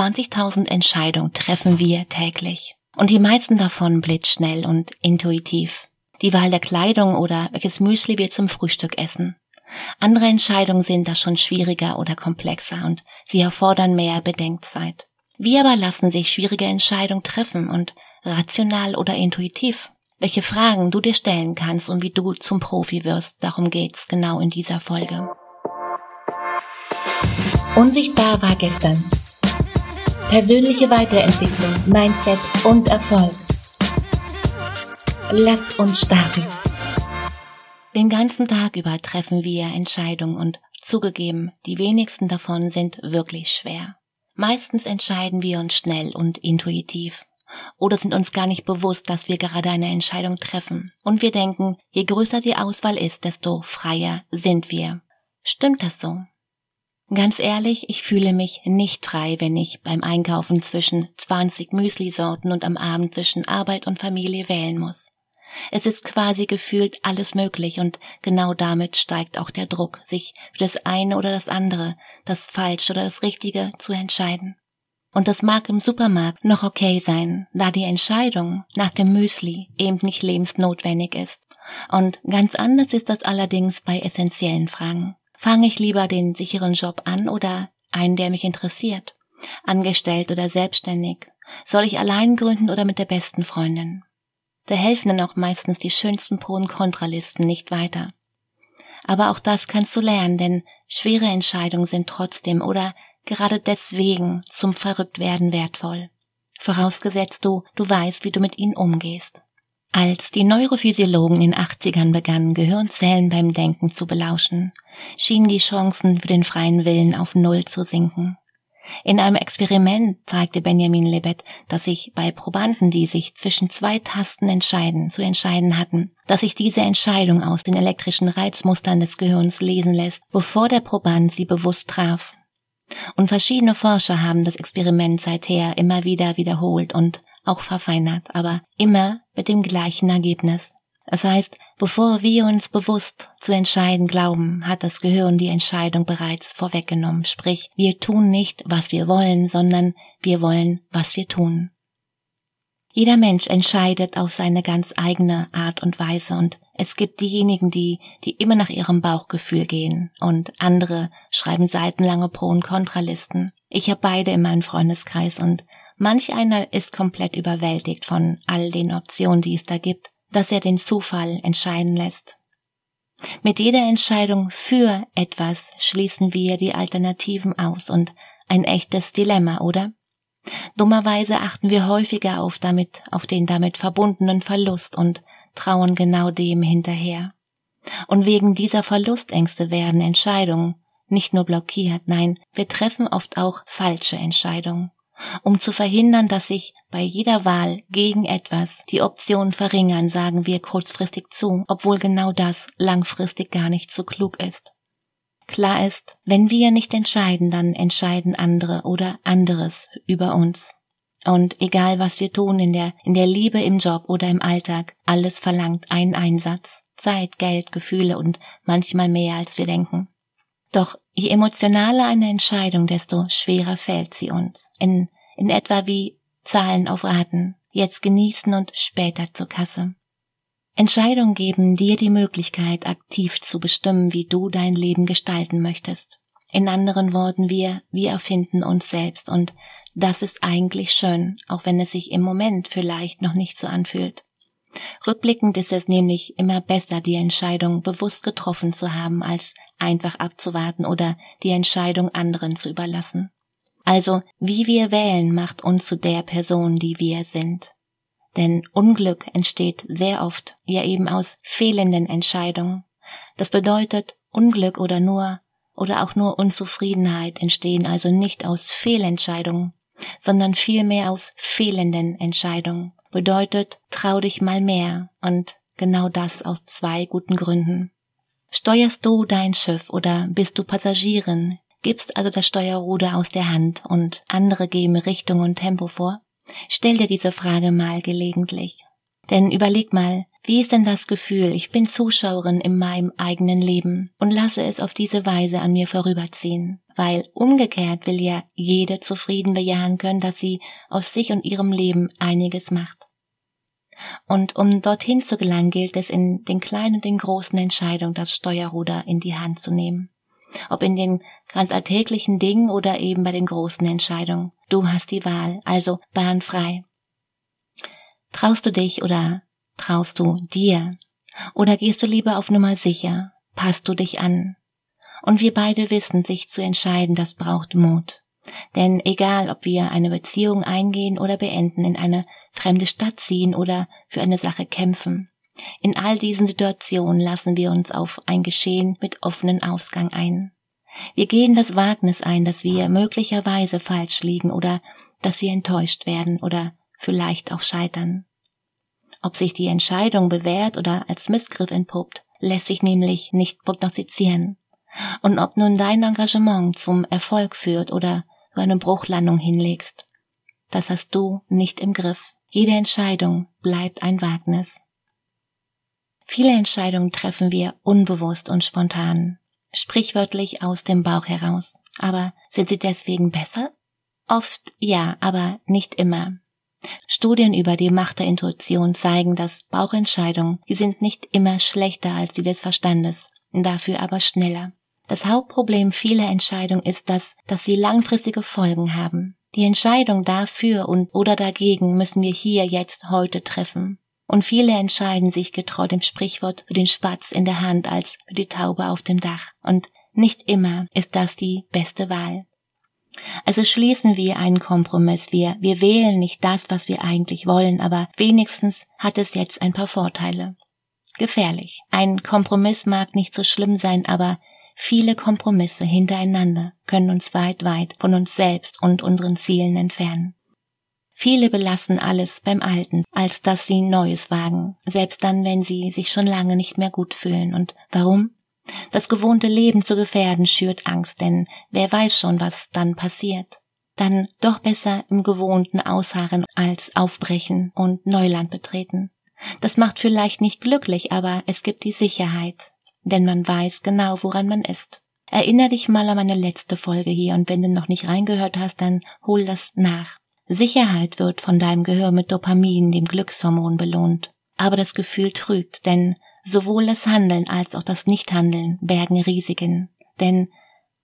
20.000 Entscheidungen treffen wir täglich. Und die meisten davon blitzschnell und intuitiv. Die Wahl der Kleidung oder welches Müsli wir zum Frühstück essen. Andere Entscheidungen sind da schon schwieriger oder komplexer und sie erfordern mehr Bedenkzeit. Wie aber lassen sich schwierige Entscheidungen treffen und rational oder intuitiv? Welche Fragen du dir stellen kannst und wie du zum Profi wirst, darum geht's genau in dieser Folge. Unsichtbar war gestern. Persönliche Weiterentwicklung, Mindset und Erfolg. Lass uns starten. Den ganzen Tag über treffen wir Entscheidungen und zugegeben, die wenigsten davon sind wirklich schwer. Meistens entscheiden wir uns schnell und intuitiv oder sind uns gar nicht bewusst, dass wir gerade eine Entscheidung treffen. Und wir denken, je größer die Auswahl ist, desto freier sind wir. Stimmt das so? Ganz ehrlich, ich fühle mich nicht frei, wenn ich beim Einkaufen zwischen 20 Müsli-Sorten und am Abend zwischen Arbeit und Familie wählen muss. Es ist quasi gefühlt alles möglich und genau damit steigt auch der Druck, sich für das eine oder das andere, das Falsche oder das Richtige zu entscheiden. Und das mag im Supermarkt noch okay sein, da die Entscheidung nach dem Müsli eben nicht lebensnotwendig ist. Und ganz anders ist das allerdings bei essentiellen Fragen. Fange ich lieber den sicheren Job an oder einen, der mich interessiert? Angestellt oder selbstständig? Soll ich allein gründen oder mit der besten Freundin? Da helfen dann auch meistens die schönsten Pro- und Kontralisten nicht weiter. Aber auch das kannst du lernen, denn schwere Entscheidungen sind trotzdem oder gerade deswegen zum Verrücktwerden wertvoll. Vorausgesetzt du, du weißt, wie du mit ihnen umgehst. Als die Neurophysiologen in den 80ern begannen, Gehirnzellen beim Denken zu belauschen, schienen die Chancen für den freien Willen auf Null zu sinken. In einem Experiment zeigte Benjamin Libet, dass sich bei Probanden, die sich zwischen zwei Tasten entscheiden, zu entscheiden hatten, dass sich diese Entscheidung aus den elektrischen Reizmustern des Gehirns lesen lässt, bevor der Proband sie bewusst traf. Und verschiedene Forscher haben das Experiment seither immer wieder wiederholt und auch verfeinert, aber immer mit dem gleichen Ergebnis. Das heißt, bevor wir uns bewusst zu entscheiden glauben, hat das Gehirn die Entscheidung bereits vorweggenommen. Sprich, wir tun nicht, was wir wollen, sondern wir wollen, was wir tun. Jeder Mensch entscheidet auf seine ganz eigene Art und Weise und es gibt diejenigen, die, die immer nach ihrem Bauchgefühl gehen und andere schreiben seitenlange Pro- und Kontralisten. Ich habe beide in meinem Freundeskreis und Manch einer ist komplett überwältigt von all den Optionen, die es da gibt, dass er den Zufall entscheiden lässt. Mit jeder Entscheidung für etwas schließen wir die Alternativen aus und ein echtes Dilemma, oder? Dummerweise achten wir häufiger auf damit, auf den damit verbundenen Verlust und trauen genau dem hinterher. Und wegen dieser Verlustängste werden Entscheidungen nicht nur blockiert, nein, wir treffen oft auch falsche Entscheidungen um zu verhindern, dass sich bei jeder Wahl gegen etwas die Optionen verringern, sagen wir kurzfristig zu, obwohl genau das langfristig gar nicht so klug ist. Klar ist, wenn wir nicht entscheiden, dann entscheiden andere oder anderes über uns. Und egal was wir tun in der, in der Liebe, im Job oder im Alltag, alles verlangt einen Einsatz. Zeit, Geld, Gefühle und manchmal mehr als wir denken. Doch je emotionaler eine Entscheidung, desto schwerer fällt sie uns. In, in etwa wie Zahlen auf Raten, jetzt genießen und später zur Kasse. Entscheidungen geben dir die Möglichkeit, aktiv zu bestimmen, wie du dein Leben gestalten möchtest. In anderen Worten, wir, wir erfinden uns selbst und das ist eigentlich schön, auch wenn es sich im Moment vielleicht noch nicht so anfühlt. Rückblickend ist es nämlich immer besser, die Entscheidung bewusst getroffen zu haben, als einfach abzuwarten oder die Entscheidung anderen zu überlassen. Also, wie wir wählen, macht uns zu der Person, die wir sind. Denn Unglück entsteht sehr oft ja eben aus fehlenden Entscheidungen. Das bedeutet, Unglück oder nur oder auch nur Unzufriedenheit entstehen also nicht aus Fehlentscheidungen, sondern vielmehr aus fehlenden Entscheidungen bedeutet, trau dich mal mehr und genau das aus zwei guten Gründen. Steuerst du dein Schiff oder bist du Passagierin, gibst also das Steuerruder aus der Hand und andere geben Richtung und Tempo vor? Stell dir diese Frage mal gelegentlich. Denn überleg mal, wie ist denn das Gefühl, ich bin Zuschauerin in meinem eigenen Leben und lasse es auf diese Weise an mir vorüberziehen? Weil umgekehrt will ja jede zufrieden bejahen können, dass sie aus sich und ihrem Leben einiges macht. Und um dorthin zu gelangen, gilt es in den kleinen und den großen Entscheidungen das Steuerruder in die Hand zu nehmen. Ob in den ganz alltäglichen Dingen oder eben bei den großen Entscheidungen. Du hast die Wahl, also bahnfrei. Traust du dich oder traust du dir? Oder gehst du lieber auf Nummer sicher? Passt du dich an? Und wir beide wissen, sich zu entscheiden, das braucht Mut. Denn egal, ob wir eine Beziehung eingehen oder beenden, in eine fremde Stadt ziehen oder für eine Sache kämpfen, in all diesen Situationen lassen wir uns auf ein Geschehen mit offenen Ausgang ein. Wir gehen das Wagnis ein, dass wir möglicherweise falsch liegen oder dass wir enttäuscht werden oder vielleicht auch scheitern. Ob sich die Entscheidung bewährt oder als Missgriff entpuppt, lässt sich nämlich nicht prognostizieren. Und ob nun dein Engagement zum Erfolg führt oder du eine Bruchlandung hinlegst, das hast du nicht im Griff. Jede Entscheidung bleibt ein Wagnis. Viele Entscheidungen treffen wir unbewusst und spontan, sprichwörtlich aus dem Bauch heraus. Aber sind sie deswegen besser? Oft ja, aber nicht immer. Studien über die Macht der Intuition zeigen, dass Bauchentscheidungen, die sind nicht immer schlechter als die des Verstandes, dafür aber schneller. Das Hauptproblem vieler Entscheidungen ist das, dass sie langfristige Folgen haben. Die Entscheidung dafür und oder dagegen müssen wir hier jetzt heute treffen. Und viele entscheiden sich getreu dem Sprichwort für den Spatz in der Hand als für die Taube auf dem Dach. Und nicht immer ist das die beste Wahl. Also schließen wir einen Kompromiss. Wir, wir wählen nicht das, was wir eigentlich wollen, aber wenigstens hat es jetzt ein paar Vorteile. Gefährlich. Ein Kompromiss mag nicht so schlimm sein, aber viele Kompromisse hintereinander können uns weit, weit von uns selbst und unseren Zielen entfernen. Viele belassen alles beim Alten, als dass sie Neues wagen, selbst dann, wenn sie sich schon lange nicht mehr gut fühlen. Und warum? Das gewohnte Leben zu gefährden schürt Angst, denn wer weiß schon, was dann passiert. Dann doch besser im Gewohnten ausharren als aufbrechen und Neuland betreten. Das macht vielleicht nicht glücklich, aber es gibt die Sicherheit, denn man weiß genau, woran man ist. Erinner dich mal an meine letzte Folge hier und wenn du noch nicht reingehört hast, dann hol das nach. Sicherheit wird von deinem Gehör mit Dopamin, dem Glückshormon, belohnt. Aber das Gefühl trügt, denn Sowohl das Handeln als auch das Nichthandeln bergen Risiken. Denn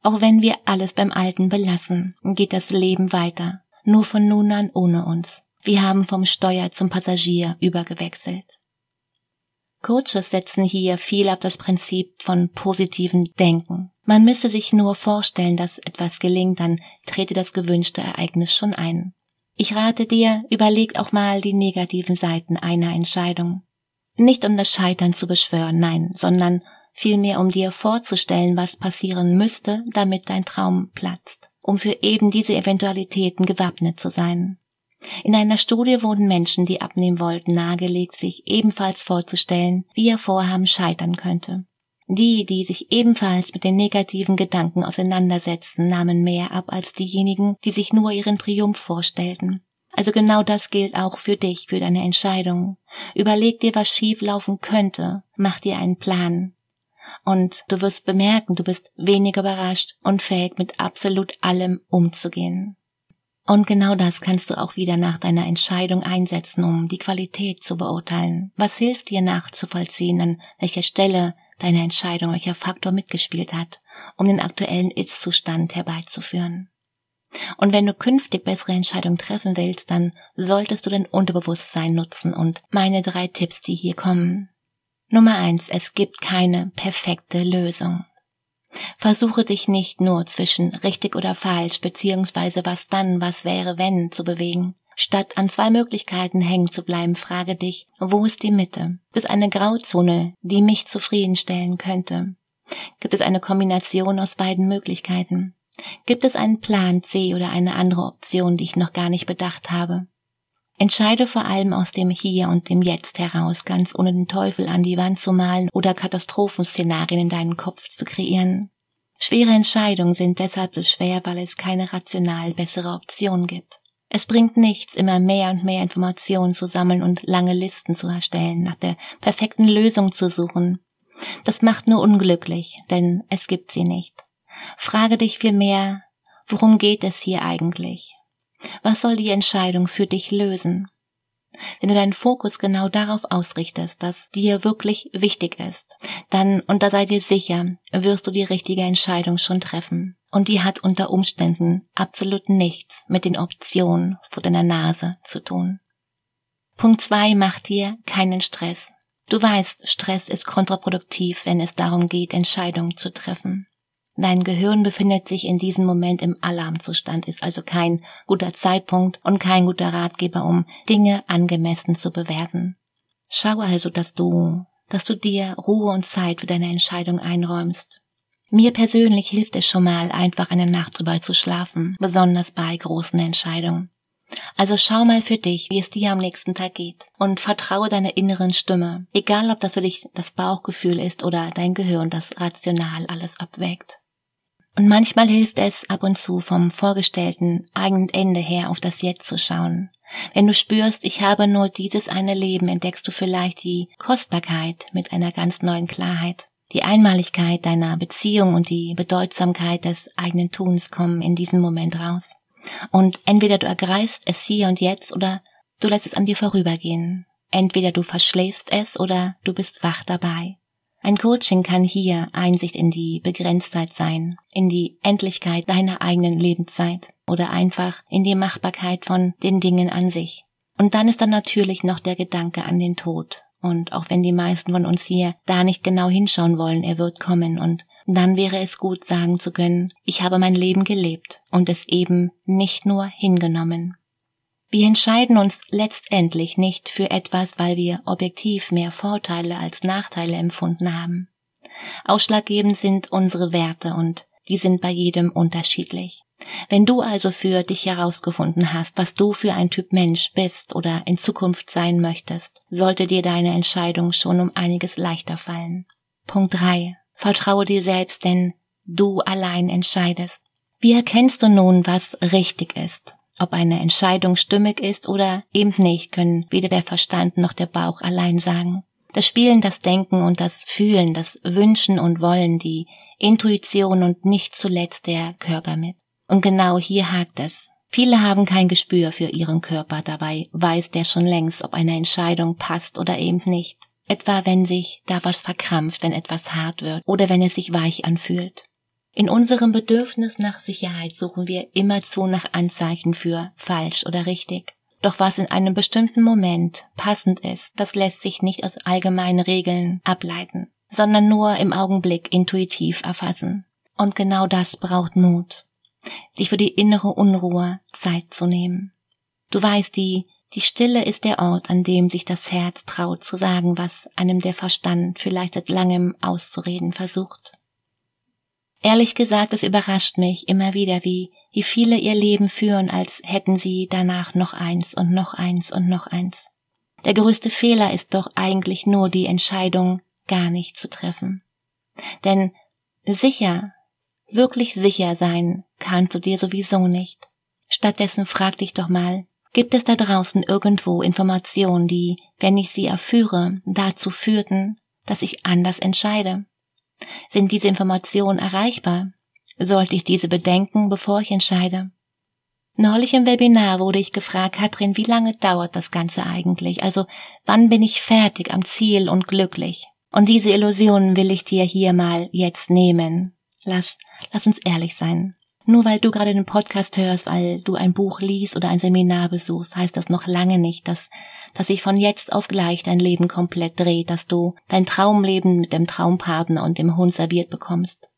auch wenn wir alles beim Alten belassen, geht das Leben weiter, nur von nun an ohne uns. Wir haben vom Steuer zum Passagier übergewechselt. Coaches setzen hier viel auf das Prinzip von positiven Denken. Man müsse sich nur vorstellen, dass etwas gelingt, dann trete das gewünschte Ereignis schon ein. Ich rate dir, überleg auch mal die negativen Seiten einer Entscheidung. Nicht um das Scheitern zu beschwören, nein, sondern vielmehr um dir vorzustellen, was passieren müsste, damit dein Traum platzt, um für eben diese Eventualitäten gewappnet zu sein. In einer Studie wurden Menschen, die abnehmen wollten, nahegelegt, sich ebenfalls vorzustellen, wie ihr Vorhaben scheitern könnte. Die, die sich ebenfalls mit den negativen Gedanken auseinandersetzten, nahmen mehr ab als diejenigen, die sich nur ihren Triumph vorstellten. Also genau das gilt auch für dich, für deine Entscheidung. Überleg dir, was schief laufen könnte. Mach dir einen Plan. Und du wirst bemerken, du bist weniger überrascht und fähig, mit absolut allem umzugehen. Und genau das kannst du auch wieder nach deiner Entscheidung einsetzen, um die Qualität zu beurteilen. Was hilft dir nachzuvollziehen, an welcher Stelle deine Entscheidung, welcher Faktor mitgespielt hat, um den aktuellen Ist-Zustand herbeizuführen. Und wenn du künftig bessere Entscheidungen treffen willst, dann solltest du dein Unterbewusstsein nutzen und meine drei Tipps, die hier kommen. Nummer eins, es gibt keine perfekte Lösung. Versuche dich nicht nur zwischen richtig oder falsch beziehungsweise was dann, was wäre, wenn zu bewegen. Statt an zwei Möglichkeiten hängen zu bleiben, frage dich, wo ist die Mitte? Gibt es eine Grauzone, die mich zufriedenstellen könnte? Gibt es eine Kombination aus beiden Möglichkeiten? Gibt es einen Plan C oder eine andere Option, die ich noch gar nicht bedacht habe? Entscheide vor allem aus dem Hier und dem Jetzt heraus, ganz ohne den Teufel an die Wand zu malen oder Katastrophenszenarien in deinen Kopf zu kreieren. Schwere Entscheidungen sind deshalb so schwer, weil es keine rational bessere Option gibt. Es bringt nichts, immer mehr und mehr Informationen zu sammeln und lange Listen zu erstellen, nach der perfekten Lösung zu suchen. Das macht nur unglücklich, denn es gibt sie nicht. Frage dich vielmehr, worum geht es hier eigentlich? Was soll die Entscheidung für dich lösen? Wenn du deinen Fokus genau darauf ausrichtest, dass dir wirklich wichtig ist, dann, und da sei dir sicher, wirst du die richtige Entscheidung schon treffen. Und die hat unter Umständen absolut nichts mit den Optionen vor deiner Nase zu tun. Punkt zwei macht dir keinen Stress. Du weißt, Stress ist kontraproduktiv, wenn es darum geht, Entscheidungen zu treffen. Dein Gehirn befindet sich in diesem Moment im Alarmzustand, ist also kein guter Zeitpunkt und kein guter Ratgeber, um Dinge angemessen zu bewerten. Schau also, dass du, dass du dir Ruhe und Zeit für deine Entscheidung einräumst. Mir persönlich hilft es schon mal, einfach eine Nacht drüber zu schlafen, besonders bei großen Entscheidungen. Also schau mal für dich, wie es dir am nächsten Tag geht und vertraue deiner inneren Stimme, egal ob das für dich das Bauchgefühl ist oder dein Gehirn, das rational alles abwägt. Und manchmal hilft es ab und zu vom vorgestellten eigenen Ende her auf das Jetzt zu schauen. Wenn du spürst, ich habe nur dieses eine Leben, entdeckst du vielleicht die Kostbarkeit mit einer ganz neuen Klarheit. Die Einmaligkeit deiner Beziehung und die Bedeutsamkeit des eigenen Tuns kommen in diesem Moment raus. Und entweder du ergreifst es hier und jetzt oder du lässt es an dir vorübergehen. Entweder du verschläfst es oder du bist wach dabei. Ein Coaching kann hier Einsicht in die Begrenztheit sein, in die Endlichkeit deiner eigenen Lebenszeit oder einfach in die Machbarkeit von den Dingen an sich. Und dann ist dann natürlich noch der Gedanke an den Tod. Und auch wenn die meisten von uns hier da nicht genau hinschauen wollen, er wird kommen und dann wäre es gut sagen zu können, ich habe mein Leben gelebt und es eben nicht nur hingenommen. Wir entscheiden uns letztendlich nicht für etwas, weil wir objektiv mehr Vorteile als Nachteile empfunden haben. Ausschlaggebend sind unsere Werte und die sind bei jedem unterschiedlich. Wenn du also für dich herausgefunden hast, was du für ein Typ Mensch bist oder in Zukunft sein möchtest, sollte dir deine Entscheidung schon um einiges leichter fallen. Punkt 3. Vertraue dir selbst, denn du allein entscheidest. Wie erkennst du nun, was richtig ist? Ob eine Entscheidung stimmig ist oder eben nicht, können weder der Verstand noch der Bauch allein sagen. Das Spielen, das Denken und das Fühlen, das Wünschen und Wollen, die Intuition und nicht zuletzt der Körper mit. Und genau hier hakt es. Viele haben kein Gespür für ihren Körper, dabei weiß der schon längst, ob eine Entscheidung passt oder eben nicht. Etwa wenn sich da was verkrampft, wenn etwas hart wird oder wenn es sich weich anfühlt. In unserem Bedürfnis nach Sicherheit suchen wir immerzu nach Anzeichen für falsch oder richtig. Doch was in einem bestimmten Moment passend ist, das lässt sich nicht aus allgemeinen Regeln ableiten, sondern nur im Augenblick intuitiv erfassen. Und genau das braucht Mut, sich für die innere Unruhe Zeit zu nehmen. Du weißt, die, die Stille ist der Ort, an dem sich das Herz traut zu sagen, was einem der Verstand vielleicht seit langem auszureden versucht. Ehrlich gesagt, es überrascht mich immer wieder, wie, wie viele ihr Leben führen, als hätten sie danach noch eins und noch eins und noch eins. Der größte Fehler ist doch eigentlich nur die Entscheidung, gar nicht zu treffen. Denn sicher, wirklich sicher sein kannst du dir sowieso nicht. Stattdessen frag dich doch mal, gibt es da draußen irgendwo Informationen, die, wenn ich sie erführe, dazu führten, dass ich anders entscheide? Sind diese Informationen erreichbar? Sollte ich diese bedenken, bevor ich entscheide? Neulich im Webinar wurde ich gefragt, Katrin, wie lange dauert das Ganze eigentlich? Also, wann bin ich fertig am Ziel und glücklich? Und diese Illusionen will ich dir hier mal jetzt nehmen. Lass, lass uns ehrlich sein. Nur weil du gerade den Podcast hörst, weil du ein Buch liest oder ein Seminar besuchst, heißt das noch lange nicht, dass dass sich von jetzt auf gleich dein Leben komplett dreht, dass du dein Traumleben mit dem Traumpartner und dem Hund serviert bekommst.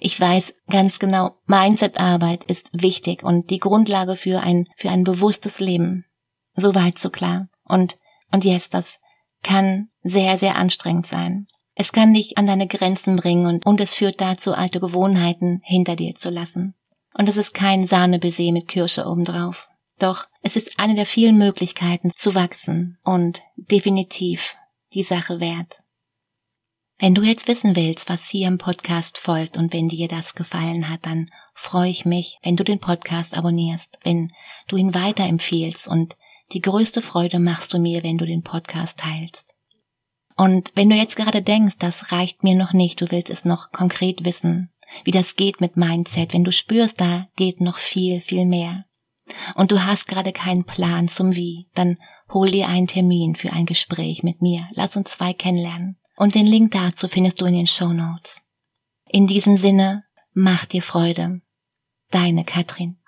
Ich weiß ganz genau, Mindset-Arbeit ist wichtig und die Grundlage für ein, für ein bewusstes Leben. Soweit so klar. Und, und jetzt, das kann sehr, sehr anstrengend sein. Es kann dich an deine Grenzen bringen und, und es führt dazu, alte Gewohnheiten hinter dir zu lassen. Und es ist kein Sahnebaiser mit Kirsche obendrauf. Doch es ist eine der vielen Möglichkeiten zu wachsen und definitiv die Sache wert. Wenn du jetzt wissen willst, was hier im Podcast folgt und wenn dir das gefallen hat, dann freue ich mich, wenn du den Podcast abonnierst, wenn du ihn weiterempfehlst und die größte Freude machst du mir, wenn du den Podcast teilst. Und wenn du jetzt gerade denkst, das reicht mir noch nicht, du willst es noch konkret wissen, wie das geht mit Mindset, wenn du spürst, da geht noch viel, viel mehr. Und du hast gerade keinen Plan zum Wie, dann hol dir einen Termin für ein Gespräch mit mir. Lass uns zwei kennenlernen. Und den Link dazu findest du in den Show Notes. In diesem Sinne, mach dir Freude. Deine Katrin.